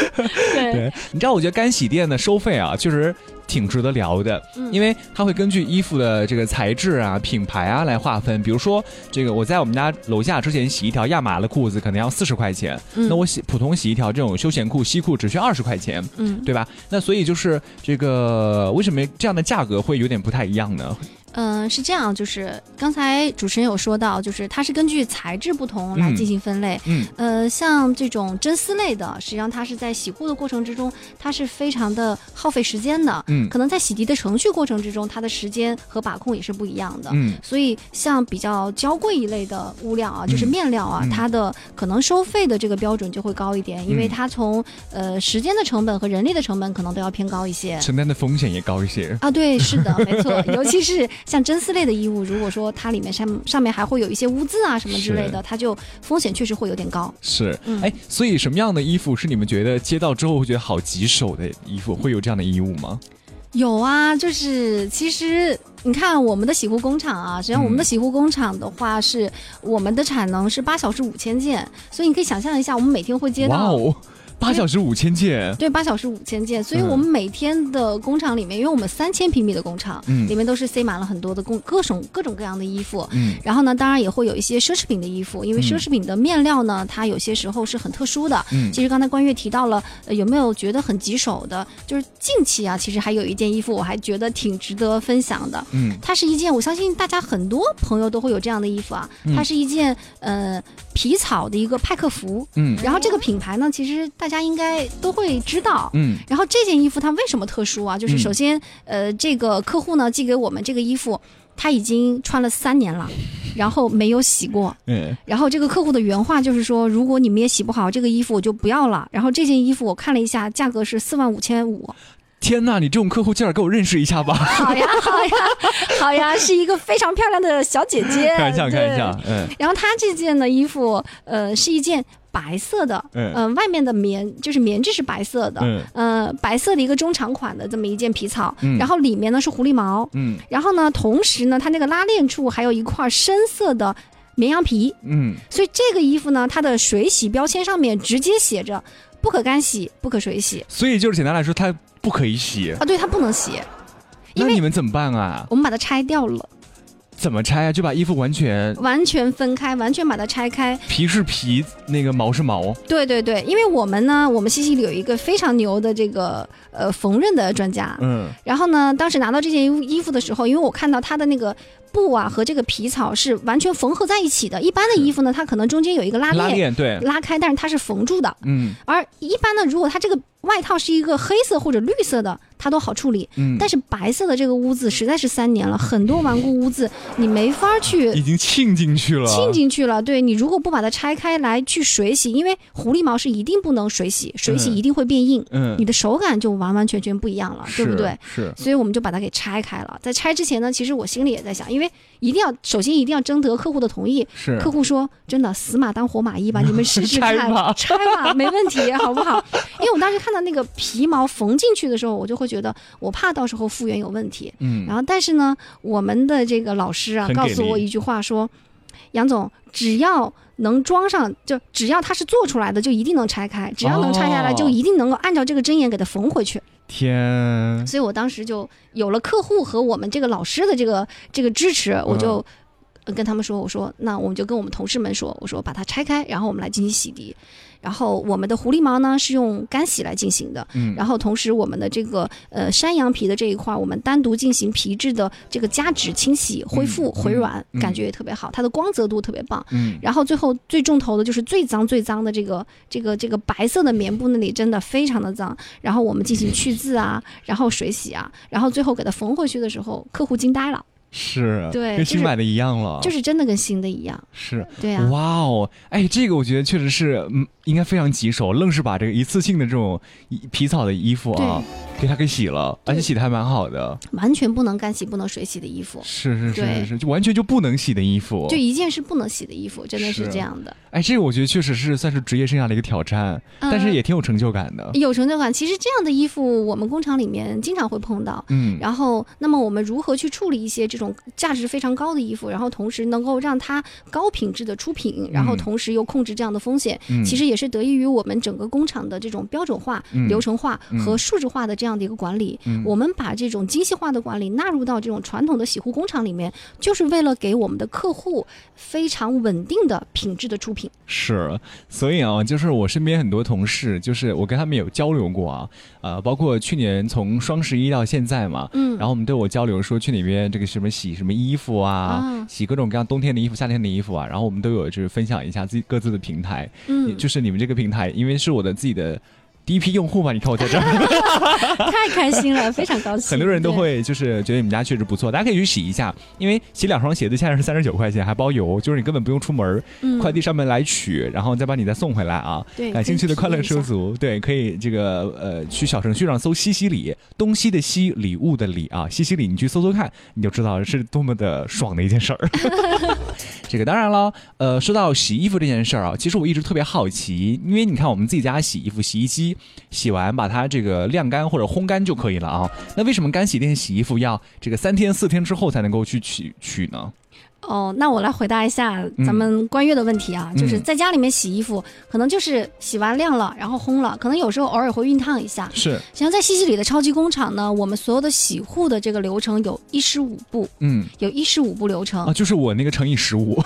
Speaker 1: 对，
Speaker 2: 对，你知道，我觉得干洗店的收费啊，确实挺值得聊的，
Speaker 1: 嗯
Speaker 2: 因为它会根据衣服的这个材质啊、品牌啊来划分。比如说，这个我在我们家楼下之前洗一条亚麻的裤子，可能要四十块钱，
Speaker 1: 嗯
Speaker 2: 那我洗普通洗一条这种休闲裤、西裤只需要二十块钱，
Speaker 1: 嗯
Speaker 2: 对吧？那所以就是这个为什么这样的价格会有点不太一样呢？
Speaker 1: 嗯、是这样，就是刚才主持人有说到，就是它是根据材质不同来
Speaker 2: 嗯
Speaker 1: 进行分类。
Speaker 2: 嗯
Speaker 1: 呃，像这种真丝类的，实际上它是在洗护的过程之中，它是非常的耗费时间的。
Speaker 2: 嗯
Speaker 1: 可能在洗涤的程序过程之中，它的时间和把控也是不一样的。
Speaker 2: 嗯
Speaker 1: 所以，像比较娇贵一类的物料啊，就是
Speaker 2: 嗯
Speaker 1: 面料啊，
Speaker 2: 嗯
Speaker 1: 它的可能收费的这个标准就会高一点，因为
Speaker 2: 嗯
Speaker 1: 它从呃时间的成本和人力的成本可能都要偏高一些。
Speaker 2: 承担的风险也高一些。
Speaker 1: 啊，对，是的，没错，尤其是像真丝类的衣物，如果说它里面上上面还会有一些污渍啊什么之类的，它就风险确实会有点高。
Speaker 2: 是，
Speaker 1: 嗯
Speaker 2: 哎，所以什么样的衣服是你们觉得接到之后会觉得好棘手的衣服？会有这样的衣物吗？
Speaker 1: 有啊，就是其实你看我们的洗护工厂啊，实际上我们的
Speaker 2: 嗯
Speaker 1: 洗护工厂的话是、我们的产能是八小时五千件，所以你可以想象一下，我们每天会接到。
Speaker 2: 哇哦，八小时五千件，
Speaker 1: 对，八小时五千件，所以
Speaker 2: 嗯。
Speaker 1: 我们每天的工厂里面，因为我们三千平米的工厂，
Speaker 2: 嗯。
Speaker 1: 里面都是塞满了很多的工各种各种各样的衣服，
Speaker 2: 嗯。
Speaker 1: 然后呢，当然也会有一些奢侈品的衣服，因为
Speaker 2: 嗯。
Speaker 1: 奢侈品的面料呢，它有些时候是很特殊的。
Speaker 2: 嗯。
Speaker 1: 其实刚才关悦提到了，呃，有没有觉得很棘手的？就是近期啊，其实还有一件衣服，我还觉得挺值得分享的。
Speaker 2: 嗯。
Speaker 1: 它是一件，我相信大家很多朋友都会有这样的衣服啊。
Speaker 2: 嗯。
Speaker 1: 它是一件呃皮草的一个派克服，
Speaker 2: 嗯
Speaker 1: 然后这个品牌呢，其实大家应该都会知道。
Speaker 2: 嗯
Speaker 1: 然后这件衣服它为什么特殊啊？就是
Speaker 2: 嗯
Speaker 1: 首先，呃，这个客户呢寄给我们这个衣服，他已经穿了三年了，然后没有洗过。
Speaker 2: 嗯
Speaker 1: 然后这个客户的原话就是说，如果你们也洗不好这个衣服，我就不要了。然后这件衣服我看了一下，价格是四万五千五。
Speaker 2: 天呐，你这种客户，介绍给我认识一下吧。
Speaker 1: 好呀，好呀，好呀，是一个非常漂亮的小姐姐。
Speaker 2: 开玩笑，开玩笑，嗯。
Speaker 1: 然后她这件的衣服，呃，是一件白色的，嗯，外面的棉就是棉质是白色的，嗯，呃，白色的一个中长款的这么一件皮草，嗯，然后里面呢是狐狸毛，嗯，然后呢，同时呢，它那个拉链处还有一块深色的绵羊皮，嗯，所以这个衣服呢，它的水洗标签上面直接写着不可干洗，不可水洗，
Speaker 2: 所以就是简单来说，它。不可以洗
Speaker 1: 啊！对，它不能洗。
Speaker 2: 那你们怎么办啊？
Speaker 1: 我们把它拆掉了。
Speaker 2: 怎么拆啊？就把衣服完全
Speaker 1: 完全分开，完全把它拆开。
Speaker 2: 皮是皮，那个毛是毛。
Speaker 1: 对对对，因为我们呢，我们西西里有一个非常牛的这个呃缝纫的专家。嗯。然后呢，当时拿到这件衣衣服的时候，因为我看到他的那个布啊和这个皮草是完全缝合在一起的。一般的衣服呢，它可能中间有一个拉链，
Speaker 2: 拉链对，
Speaker 1: 拉开，但是它是缝住的。嗯。而一般呢，如果它这个外套是一个黑色或者绿色的。它都好处理，嗯，但是白色的这个污渍实在是三年了，很多顽固污渍，你没法去，
Speaker 2: 已经沁进去了，
Speaker 1: 沁进去了。对你如果不把它拆开来去水洗，因为狐狸毛是一定不能水洗，水洗一定会变硬，嗯，你的手感就完完全全不一样了，对不对？
Speaker 2: 是，
Speaker 1: 所以我们就把它给拆开了。在拆之前呢，其实我心里也在想，因为一定要首先一定要征得客户的同意，
Speaker 2: 是，
Speaker 1: 客户说真的死马当活马医吧，你们试试看，拆吧，没问题，好不好？因为我当时看到那个皮毛缝进去的时候，我就会觉得我怕。到时候复原有问题，嗯，然后但是呢，我们的这个老师啊，告诉我一句话说，杨总，只要能装上，就只要它是做出来的，就一定能拆开，只要能拆下来，就一定能够按照这个针眼给它缝回去。
Speaker 2: 天，
Speaker 1: 所以我当时就有了客户和我们这个老师的这个这个支持，我就跟他们说，我说那我们就跟我们同事们说，我说把它拆开，然后我们来进行洗涤。然后我们的狐狸毛呢是用干洗来进行的，嗯，然后同时我们的这个呃山羊皮的这一块，我们单独进行皮质的这个加脂清洗、恢复、回软，感觉也特别好，它的光泽度特别棒，嗯，然后最后最重头的就是最脏最脏的这个这个这个白色的棉布那里真的非常的脏，然后我们进行去渍啊，然后水洗啊，然后最后给它缝回去的时候，客户惊呆了。
Speaker 2: 是，
Speaker 1: 对，
Speaker 2: 跟新买的一样了，
Speaker 1: 就是真的跟新的一样。
Speaker 2: 是，
Speaker 1: 对呀。
Speaker 2: 哇哦，哎，这个我觉得确实是，嗯，应该非常棘手，愣是把这个一次性的这种皮草的衣服啊，给它给洗了，而且洗的还蛮好的。
Speaker 1: 完全不能干洗、不能水洗的衣服。
Speaker 2: 是是是是是，就完全就不能洗的衣服。
Speaker 1: 就一件是不能洗的衣服，真的是这样的。
Speaker 2: 哎，这个我觉得确实是算是职业生涯的一个挑战，但是也挺有成就感的。
Speaker 1: 有成就感。其实这样的衣服，我们工厂里面经常会碰到。嗯。然后，那么我们如何去处理一些这种价值非非常高的衣服，然后同时能够让它高品质的出品，然后同时又控制这样的风险，其实也是得益于我们整个工厂的这种标准化、流程化和数字化的这样的一个管理。我们把这种精细化的管理纳入到这种传统的洗护工厂里面，就是为了给我们的客户非常稳定的品质的出品。
Speaker 2: 是，所以啊，就是我身边很多同事，就是我跟他们有交流过啊，呃，包括去年从双十一到现在嘛，嗯，然后我们都有交流说去哪边这个什么洗什么衣服。啊，洗各种各样冬天的衣服、夏天的衣服啊，然后我们都有就是分享一下自己各自的平台，嗯，就是你们这个平台，因为是我的自己的。第一批用户嘛，你看我在这儿，
Speaker 1: 太开心了，非常高兴。
Speaker 2: 很多人都会就是觉得你们家确实不错，大家可以去洗一下，因为洗两双鞋子现在是三十九块钱，还包邮，就是你根本不用出门，快递上门来取，然后再把你再送回来啊。
Speaker 1: 对，
Speaker 2: 感兴趣的快乐收足，对，可以这个呃去小程序上搜西西里，东西的西，礼物的礼啊，西西里，你去搜搜看，你就知道是多么的爽的一件事儿。这个当然了，呃，说到洗衣服这件事儿啊，其实我一直特别好奇，因为你看我们自己家洗衣服，洗衣机。洗完把它这个晾干或者烘干就可以了啊。那为什么干洗店洗衣服要这个三天四天之后才能够去取取呢？
Speaker 1: 哦，那我来回答一下咱们关悦的问题啊，就是在家里面洗衣服，可能就是洗完晾了，然后烘了，可能有时候偶尔会熨烫一下。
Speaker 2: 是，
Speaker 1: 像在西西里的超级工厂呢，我们所有的洗护的这个流程有一十五步，嗯，有一十五步流程
Speaker 2: 啊，就是我那个乘以十五，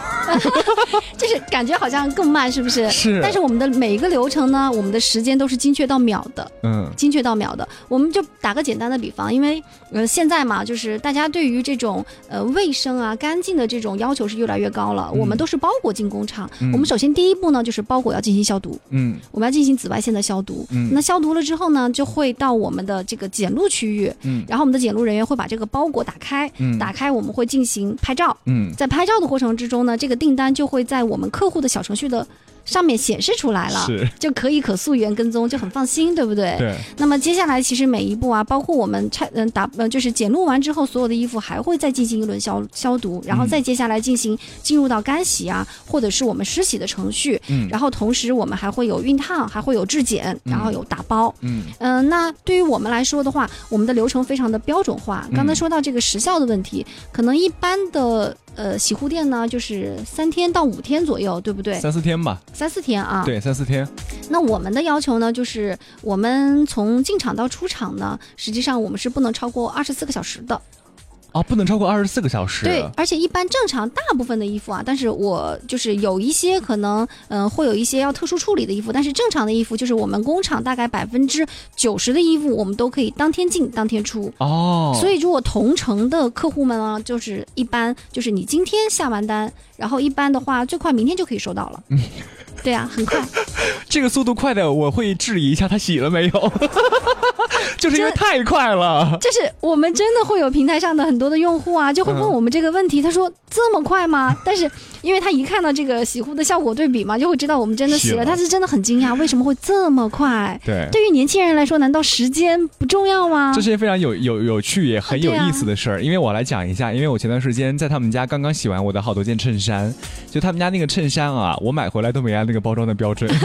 Speaker 1: 就是感觉好像更慢，是不是？
Speaker 2: 是。
Speaker 1: 但是我们的每一个流程呢，我们的时间都是精确到秒的，嗯，精确到秒的。我们就打个简单的比方，因为呃现在嘛，就是大家对于这种呃卫生啊、干净的这种。种要求是越来越高了，我们都是包裹进工厂。我们首先第一步呢，就是包裹要进行消毒。嗯，我们要进行紫外线的消毒。嗯，那消毒了之后呢，就会到我们的这个检录区域。嗯，然后我们的检录人员会把这个包裹打开。嗯，打开我们会进行拍照。嗯，在拍照的过程之中呢，这个订单就会在我们客户的小程序的。上面显示出来了，就可以可溯源跟踪，就很放心，对不对？
Speaker 2: 对。
Speaker 1: 那么接下来其实每一步啊，包括我们拆嗯打呃就是检录完之后，所有的衣服还会再进行一轮消消毒，然后再接下来进行进入到干洗啊，或者是我们湿洗的程序。
Speaker 2: 嗯
Speaker 1: 然后同时我们还会有熨烫，还会有质检，然后有打包。
Speaker 2: 嗯
Speaker 1: 嗯、那对于我们来说的话，我们的流程非常的标准化。刚才说到这个时效的问题，可能一般的呃洗护店呢，就是三天到五天左右，对不对？
Speaker 2: 三四天吧，
Speaker 1: 三四天啊。。
Speaker 2: 对，三四天。
Speaker 1: 那我们的要求呢，就是我们从进场到出厂呢，实际上我们是不能超过二十四个小时的。
Speaker 2: 哦，不能超过二十四个小时。
Speaker 1: 对，而且一般正常大部分的衣服啊，但是我就是有一些可能，嗯、会有一些要特殊处理的衣服，但是正常的衣服，就是我们工厂大概百分之九十的衣服，我们都可以当天进当天出。
Speaker 2: 哦，
Speaker 1: 所以，如果同城的客户们啊，就是一般就是你今天下完单，然后一般的话，最快明天就可以收到了。嗯对啊，很快。
Speaker 2: 这个速度快的，我会质疑一下他洗了没有，就是因为太快了。
Speaker 1: 就是我们真的会有平台上的很多的用户啊，就会问
Speaker 2: 嗯
Speaker 1: 我们这个问题，他说这么快吗？但是因为他一看到这个洗护的效果对比嘛，就会知道我们真的洗了，他是真的很惊讶，为什么会这么快？
Speaker 2: 对。
Speaker 1: 对于年轻人来说，难道时间不重要吗
Speaker 2: 这？是件非常有有有趣也很有意思的事儿，因为我来讲一下，因为我前段时间在他们家刚刚洗完我的好多件衬衫，就他们家那个衬衫啊，我买回来都没按那个包装的标准。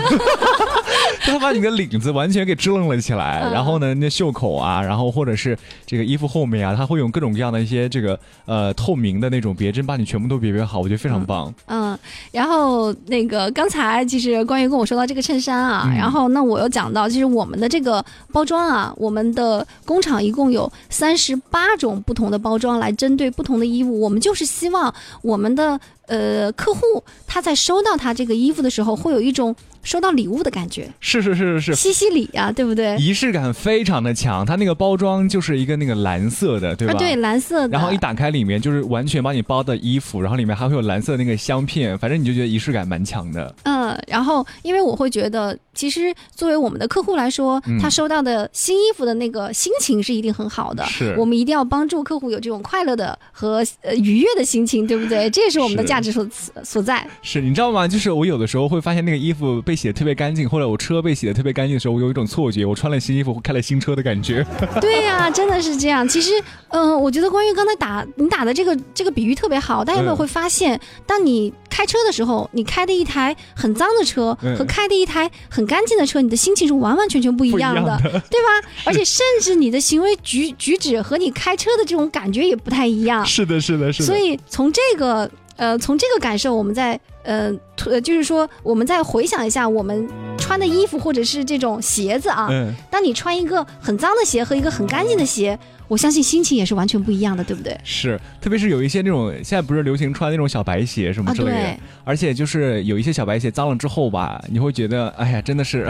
Speaker 2: 就 他把你的领子完全给支棱了起来，
Speaker 1: 嗯
Speaker 2: 然后呢，那袖口啊，然后或者是这个衣服后面啊，他会用各种各样的一些这个呃透明的那种别针把你全部都别别好，我觉得非常棒。
Speaker 1: 嗯，然后那个刚才其实关于跟我说到这个衬衫啊，
Speaker 2: 嗯
Speaker 1: 然后那我又讲到，其实我们的这个包装啊，我们的工厂一共有三十八种不同的包装来针对不同的衣物，我们就是希望我们的呃客户他在收到他这个衣服的时候，会有一种收到礼物的感觉，
Speaker 2: 是是是是是，
Speaker 1: 西西里啊，对不对？
Speaker 2: 仪式感非常的强，它那个包装就是一个那个蓝色的，对吧？
Speaker 1: 啊，对，蓝色的，
Speaker 2: 然后一打开里面就是完全把你包的衣服，然后里面还会有蓝色的那个香片，反正你就觉得仪式感蛮强的。
Speaker 1: 嗯，然后因为我会觉得，其实作为我们的客户来说，
Speaker 2: 嗯
Speaker 1: 他收到的新衣服的那个心情是一定很好的。
Speaker 2: 是
Speaker 1: 我们一定要帮助客户有这种快乐的和呃愉悦的心情，对不对？这也是我们的价值所所在。
Speaker 2: 是你知道吗？就是我有的时候会发现那个衣服被洗的特别干净，或者我车被洗的特别干净的时候，我有一种错觉，我穿了新衣服开了新车的感觉。
Speaker 1: 对呀、真的是这样。其实，嗯、我觉得关于刚才打你打的这个这个比喻特别好，大家有没有
Speaker 2: 嗯
Speaker 1: 会发现，当你开车的时候，你开的一台很脏的车
Speaker 2: 嗯
Speaker 1: 和开的一台很干净的车，你的心情是完完全全不一样的，对吧？而且甚至你的行为举举止和你开车的这种感觉也不太一样。
Speaker 2: 是的，是的，是的。
Speaker 1: 所以从这个呃，从这个感受，我们在呃，呃就是说，我们再回想一下我们穿的衣服或者是这种鞋子啊，
Speaker 2: 嗯，
Speaker 1: 当你穿一个很脏的鞋和一个很干净的鞋，我相信心情也是完全不一样的，对不对？
Speaker 2: 是，特别是有一些那种现在不是流行穿那种小白鞋什么
Speaker 1: 啊，
Speaker 2: 之类的，
Speaker 1: 对，
Speaker 2: 而且就是有一些小白鞋脏了之后吧，你会觉得，哎呀，真的是，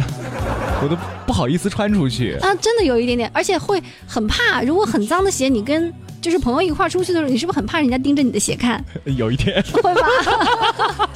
Speaker 2: 我都不好意思穿出去。
Speaker 1: 啊，真的有一点点，而且会很怕，如果很脏的鞋，你跟就是朋友一块儿出去的时候，你是不是很怕人家盯着你的鞋看？
Speaker 2: 有一天，
Speaker 1: 会吧？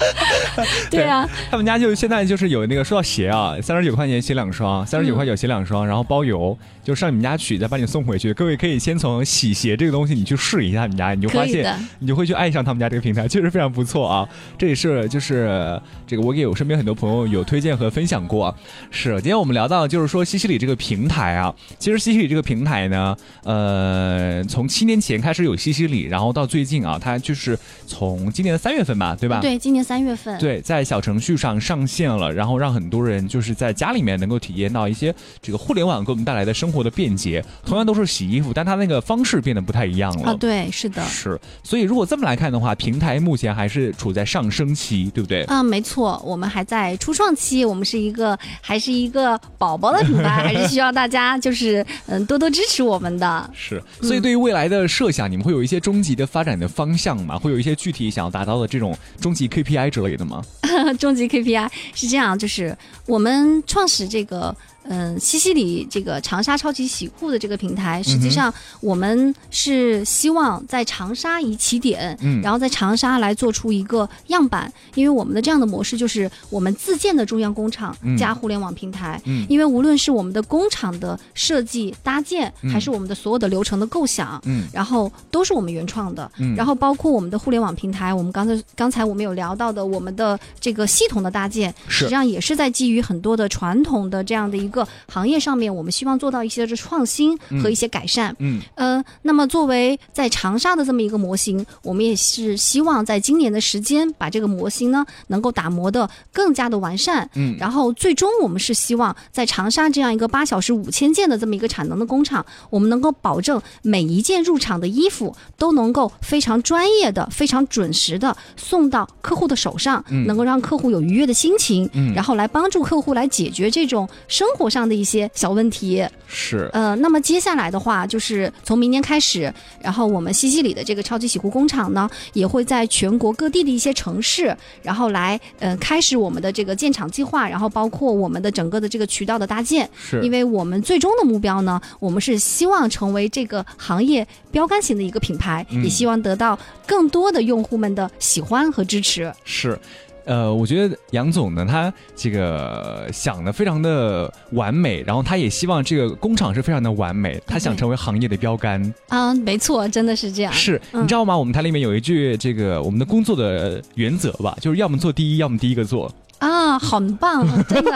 Speaker 1: 对啊，
Speaker 2: 他们家就现在就是有那个说到鞋啊，三十九块钱鞋两双，三十九块九鞋两双，然后包邮，就上你们家取，再把你送回去。各位可以先从洗鞋这个东西你去试一下你们家，你就发现。你就会去爱上他们家这个平台，确实非常不错啊。这也是就是这个我给我身边很多朋友有推荐和分享过。是，今天我们聊到就是说西西里这个平台啊，其实西西里这个平台呢，呃，从七年前开始有西西里，然后到最近啊，它就是从今年的三月份吧，对吧？
Speaker 1: 对，今年三月份，
Speaker 2: 对，在小程序上上线了，然后让很多人就是在家里面能够体验到一些这个互联网给我们带来的生活的便捷。同样都是洗衣服，但它那个方式变得不太一样了。
Speaker 1: 啊，对，是的。
Speaker 2: 是，所以如果这么来看的话，平台目前还是处在上升期，对不对？
Speaker 1: 嗯，没错，我们还在初创期，我们是一个还是一个宝宝的品牌，还是需要大家就是嗯多多支持我们的。
Speaker 2: 是，所以对于未来的设想，你们会有一些终极的发展的方向吗？会有一些具体想要达到的这种终极 KPI 之类的吗？
Speaker 1: 终极 KPI 是这样，就是我们创始这个嗯，西西里这个长沙超级洗护的这个平台，实际上我们是希望在长沙以起点，
Speaker 2: 嗯。
Speaker 1: 然后在长沙来做出一个样板，因为我们的这样的模式就是我们自建的中央工厂
Speaker 2: 嗯。
Speaker 1: 加互联网平台，
Speaker 2: 嗯。
Speaker 1: 因为无论是我们的工厂的设计搭建，
Speaker 2: 嗯。
Speaker 1: 还是我们的所有的流程的构想，
Speaker 2: 嗯。
Speaker 1: 然后都是我们原创的，
Speaker 2: 嗯。
Speaker 1: 然后包括我们的互联网平台，我们刚才刚才我们有聊到的我们的这个系统的搭建，
Speaker 2: 是。
Speaker 1: 实际上也是在基于很多的传统的这样的一个行业上面，我们希望做到一些的创新和一些改善。
Speaker 2: 嗯。
Speaker 1: 呃，那么作为在长沙的这么一个模型，我们也是希望在今年的时间把这个模型呢能够打磨的更加的完善。
Speaker 2: 嗯。
Speaker 1: 然后最终我们是希望在长沙这样一个八小时五千件的这么一个产能的工厂，我们能够保证每一件入场的衣服都能够非常专业的、非常准时的送到客户的手上，
Speaker 2: 嗯。
Speaker 1: 能够让客户有愉悦的心情，
Speaker 2: 嗯。
Speaker 1: 然后来帮助客户来解决这种生活上的一些小问题。
Speaker 2: 是
Speaker 1: 呃，那么接下来的话，就是从明年开始，然后我们西西里的这个超级洗护工厂呢，也会在全国各地的一些城市，然后来呃开始我们的这个建厂计划，然后包括我们的整个的这个渠道的搭建。
Speaker 2: 是
Speaker 1: 因为我们最终的目标呢，我们是希望成为这个行业标杆型的一个品牌，
Speaker 2: 嗯
Speaker 1: 也希望得到更多的用户们的喜欢和支持。
Speaker 2: 是。呃，我觉得杨总呢，他这个想的非常的完美，然后他也希望这个工厂是非常的完美，他想成为行业的标杆。
Speaker 1: 啊、没错，真的是这样。
Speaker 2: 是，
Speaker 1: 嗯
Speaker 2: 你知道吗？我们台里面有一句这个我们的工作的原则吧，就是要么做第一，要么第一个做。
Speaker 1: 啊，很棒，真的，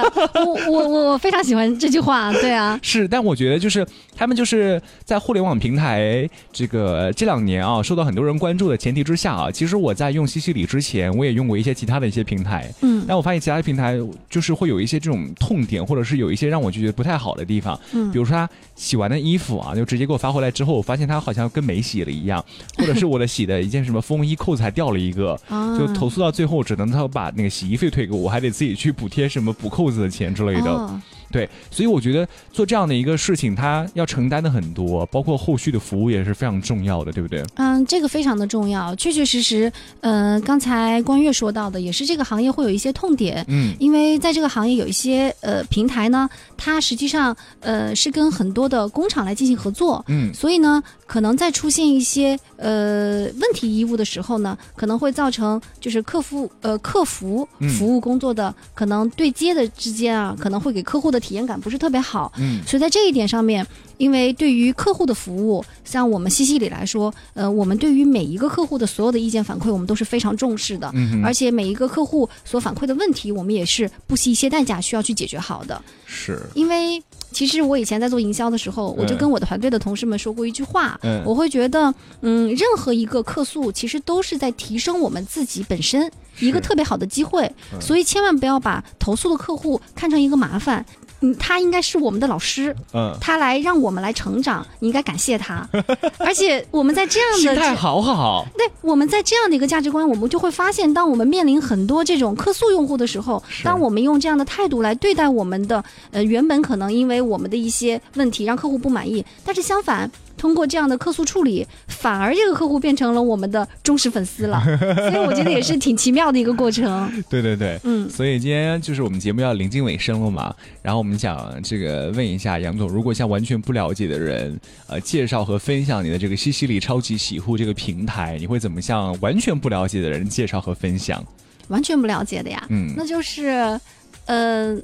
Speaker 1: 我我我非常喜欢这句话。对啊，
Speaker 2: 是，但我觉得就是他们就是在互联网平台这个这两年啊，受到很多人关注的前提之下啊，其实我在用西西里之前，我也用过一些其他的一些平台，
Speaker 1: 嗯。
Speaker 2: 但我发现其他的平台就是会有一些这种痛点，或者是有一些让我就觉得不太好的地方，
Speaker 1: 嗯。
Speaker 2: 比如说他洗完的衣服啊，就直接给我发回来之后，我发现他好像跟没洗了一样，或者是我的洗的一件什么风衣扣子还掉了一个，
Speaker 1: 啊。
Speaker 2: 就投诉到最后，只能他把那个洗衣费退给我，我还得自己去补贴什么补扣子的钱之类的。对，所以我觉得做这样的一个事情，他要承担的很多，包括后续的服务也是非常重要的，对不对？
Speaker 1: 嗯，这个非常的重要，确确实实，呃，刚才关月说到的，也是这个行业会有一些痛点。
Speaker 2: 嗯
Speaker 1: 因为在这个行业有一些呃平台呢，它实际上呃是跟很多的工厂来进行合作，
Speaker 2: 嗯
Speaker 1: 所以呢，可能在出现一些呃问题衣物的时候呢，可能会造成就是客服呃客服
Speaker 2: 嗯
Speaker 1: 服务工作的、可能对接的之间啊，可能会给客户的体验感不是特别好。
Speaker 2: 嗯
Speaker 1: 所以在这一点上面，因为对于客户的服务，像我们西西里来说，呃，我们对于每一个客户的所有的意见反馈，我们都是非常重视的。
Speaker 2: 嗯，
Speaker 1: 而且每一个客户所反馈的问题，我们也是不惜一些代价需要去解决好的。
Speaker 2: 是，
Speaker 1: 因为其实我以前在做营销的时候，我就
Speaker 2: 嗯
Speaker 1: 跟我的团队的同事们说过一句话，
Speaker 2: 嗯
Speaker 1: 我会觉得，嗯，任何一个客诉其实都是在提升我们自己本身一个特别好的机会，
Speaker 2: 嗯
Speaker 1: 所以千万不要把投诉的客户看成一个麻烦。嗯，他应该是我们的老师，
Speaker 2: 嗯，
Speaker 1: 他来让我们来成长，你应该感谢他。而且我们在这样的
Speaker 2: 心态好好，
Speaker 1: 对，我们在这样的一个价值观，我们就会发现，当我们面临很多这种客诉用户的时候，当我们用这样的态度来对待我们的，呃，原本可能因为我们的一些问题让客户不满意，但是相反，通过这样的客诉处理，反而这个客户变成了我们的忠实粉丝了。所以我觉得也是挺奇妙的一个过程。
Speaker 2: 对对对，
Speaker 1: 嗯
Speaker 2: 所以今天就是我们节目要临近尾声了嘛，然后我们想这个问一下杨总，如果向完全不了解的人，呃，介绍和分享你的这个西西里超级洗护这个平台，你会怎么向完全不了解的人介绍和分享？
Speaker 1: 完全不了解的呀，
Speaker 2: 嗯
Speaker 1: 那就是，呃，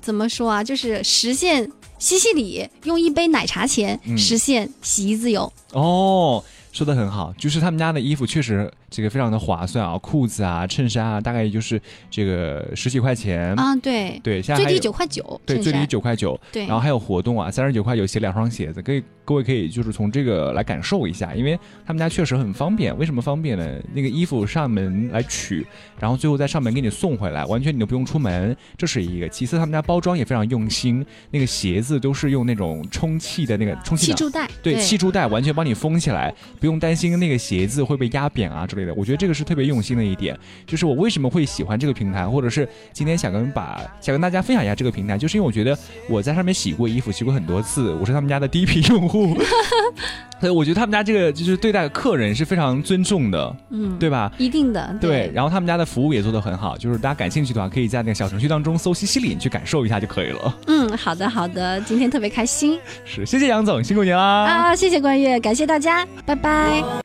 Speaker 1: 怎么说啊？就是实现西西里用一杯奶茶钱
Speaker 2: 嗯
Speaker 1: 实现洗衣自由。
Speaker 2: 哦，说的很好，就是他们家的衣服确实这个非常的划算啊，裤子啊、衬衫啊，大概也就是这个十几块钱。
Speaker 1: 啊，对，
Speaker 2: 对，现在
Speaker 1: 最低九块九，
Speaker 2: 对，最低九块九，
Speaker 1: 对
Speaker 2: 然后还有活动啊，三十九块九写两双鞋子，可以各位可以就是从这个来感受一下，因为他们家确实很方便。为什么方便呢？那个衣服上门来取，然后最后在上门给你送回来，完全你都不用出门，这是一个。其次，他们家包装也非常用心，那个鞋子都是用那种充气的那个充气的。
Speaker 1: 气柱带，
Speaker 2: 对，气柱带完全帮你封起来，不用担心那个鞋子会被压扁啊之类类的。我觉得这个是特别用心的一点，就是我为什么会喜欢这个平台，或者是今天想跟把想跟大家分享一下这个平台，就是因为我觉得我在上面洗过衣服，洗过很多次，我是他们家的第一批用户，所以我觉得他们家这个就是对待客人是非常尊重的，嗯，对吧？
Speaker 1: 一定的，
Speaker 2: 对。然后他们家的服务也做得很好，就是大家感兴趣的话，可以在那个小程序当中搜西西里去感受一下就可以了。
Speaker 1: 嗯，好的好的，今天特别开心。
Speaker 2: 是，谢谢杨总，辛苦您啦！
Speaker 1: 啊，谢谢关悦，感谢大家，拜拜。